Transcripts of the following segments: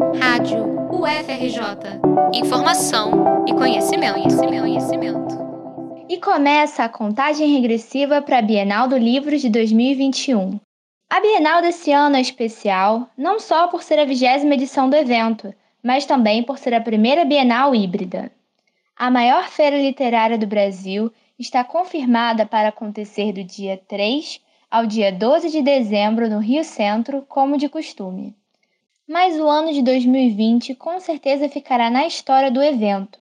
Rádio UFRJ. Informação e conhecimento, conhecimento, conhecimento. E começa a contagem regressiva para a Bienal do Livro de 2021. A Bienal desse ano é especial não só por ser a vigésima edição do evento, mas também por ser a primeira Bienal híbrida. A maior feira literária do Brasil está confirmada para acontecer do dia 3 ao dia 12 de dezembro no Rio Centro, como de costume. Mas o ano de 2020 com certeza ficará na história do evento.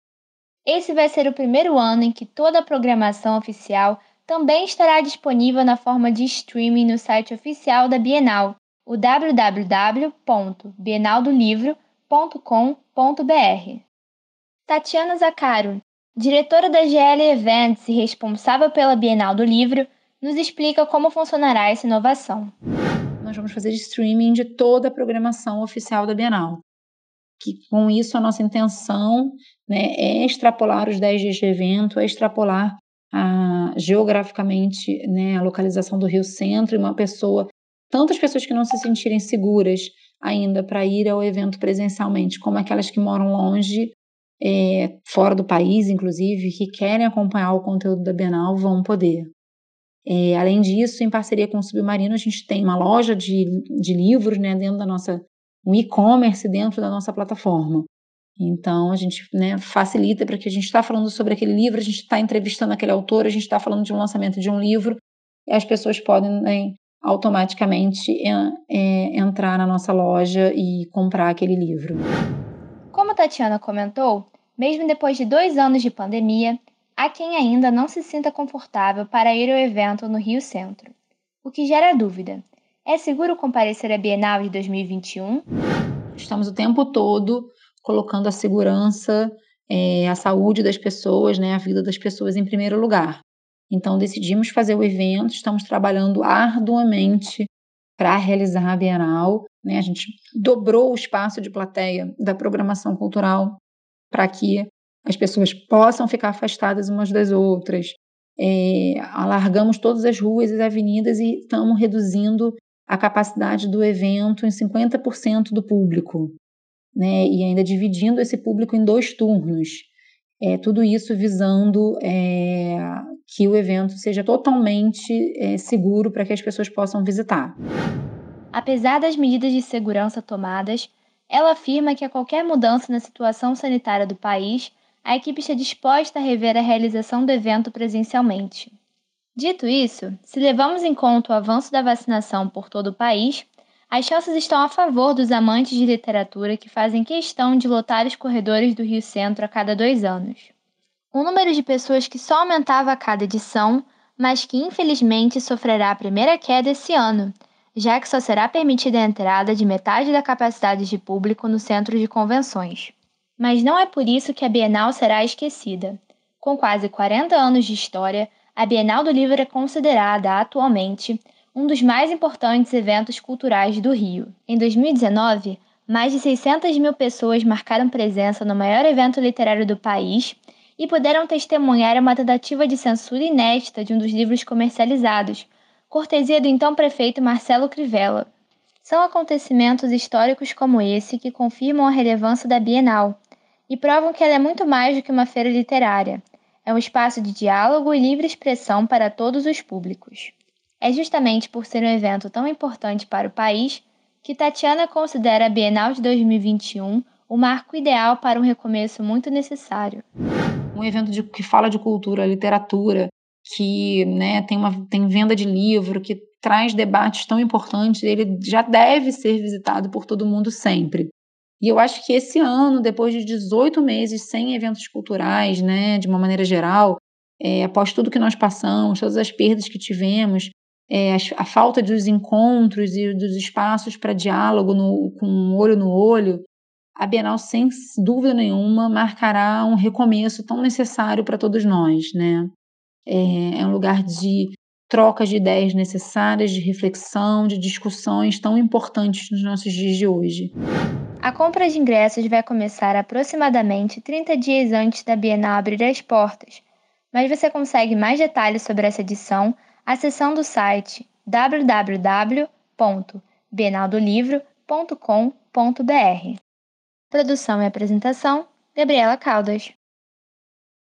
Esse vai ser o primeiro ano em que toda a programação oficial também estará disponível na forma de streaming no site oficial da Bienal, o www.bienaldolivro.com.br. Tatiana Zacaro, diretora da GL Events e responsável pela Bienal do Livro, nos explica como funcionará essa inovação. Vamos fazer streaming de toda a programação oficial da Bienal. Que com isso a nossa intenção né, é extrapolar os 10 dias de evento, é extrapolar a, geograficamente né, a localização do Rio Centro e uma pessoa, tantas pessoas que não se sentirem seguras ainda para ir ao evento presencialmente, como aquelas que moram longe é, fora do país, inclusive, que querem acompanhar o conteúdo da Bienal, vão poder. É, além disso, em parceria com o Submarino, a gente tem uma loja de, de livros né, dentro da nossa, um e-commerce dentro da nossa plataforma. Então, a gente né, facilita para que a gente está falando sobre aquele livro, a gente está entrevistando aquele autor, a gente está falando de um lançamento de um livro, e as pessoas podem né, automaticamente é, é, entrar na nossa loja e comprar aquele livro. Como a Tatiana comentou, mesmo depois de dois anos de pandemia, há quem ainda não se sinta confortável para ir ao evento no Rio Centro. O que gera dúvida: é seguro comparecer à Bienal de 2021? Estamos o tempo todo colocando a segurança, é, a saúde das pessoas, né, a vida das pessoas em primeiro lugar. Então decidimos fazer o evento, estamos trabalhando arduamente para realizar a Bienal. Né? A gente dobrou o espaço de plateia da programação cultural para que as pessoas possam ficar afastadas umas das outras. É, alargamos todas as ruas e avenidas e estamos reduzindo a capacidade do evento em 50% do público, né? E ainda dividindo esse público em dois turnos. É, tudo isso visando é, que o evento seja totalmente é, seguro para que as pessoas possam visitar. Apesar das medidas de segurança tomadas, ela afirma que a qualquer mudança na situação sanitária do país, a equipe está disposta a rever a realização do evento presencialmente. Dito isso, se levamos em conta o avanço da vacinação por todo o país, as chances estão a favor dos amantes de literatura que fazem questão de lotar os corredores do Rio Centro a cada dois anos. O número de pessoas que só aumentava a cada edição, mas que infelizmente sofrerá a primeira queda esse ano, já que só será permitida a entrada de metade da capacidade de público no centro de convenções. Mas não é por isso que a Bienal será esquecida. Com quase 40 anos de história, a Bienal do Livro é considerada, atualmente, um dos mais importantes eventos culturais do Rio. Em 2019, mais de 600 mil pessoas marcaram presença no maior evento literário do país e puderam testemunhar uma tentativa de censura inédita de um dos livros comercializados, cortesia do então prefeito Marcelo Crivella. São acontecimentos históricos como esse que confirmam a relevância da Bienal e provam que ela é muito mais do que uma feira literária. É um espaço de diálogo e livre expressão para todos os públicos. É justamente por ser um evento tão importante para o país que Tatiana considera a Bienal de 2021 o marco ideal para um recomeço muito necessário um evento de, que fala de cultura, literatura, que né, tem, uma, tem venda de livro, que traz debates tão importantes, ele já deve ser visitado por todo mundo sempre. E eu acho que esse ano, depois de 18 meses sem eventos culturais, né, de uma maneira geral, é, após tudo que nós passamos, todas as perdas que tivemos, é, a, falta dos encontros e dos espaços para diálogo no, com olho no olho, a Bienal, sem dúvida nenhuma, marcará um recomeço tão necessário para todos nós, né? É, é um lugar de trocas de ideias necessárias, de reflexão, de discussões tão importantes nos nossos dias de hoje. A compra de ingressos vai começar aproximadamente 30 dias antes da Bienal abrir as portas, mas você consegue mais detalhes sobre essa edição acessando o site www.bienaldolivro.com.br. Produção e apresentação: Gabriela Caldas.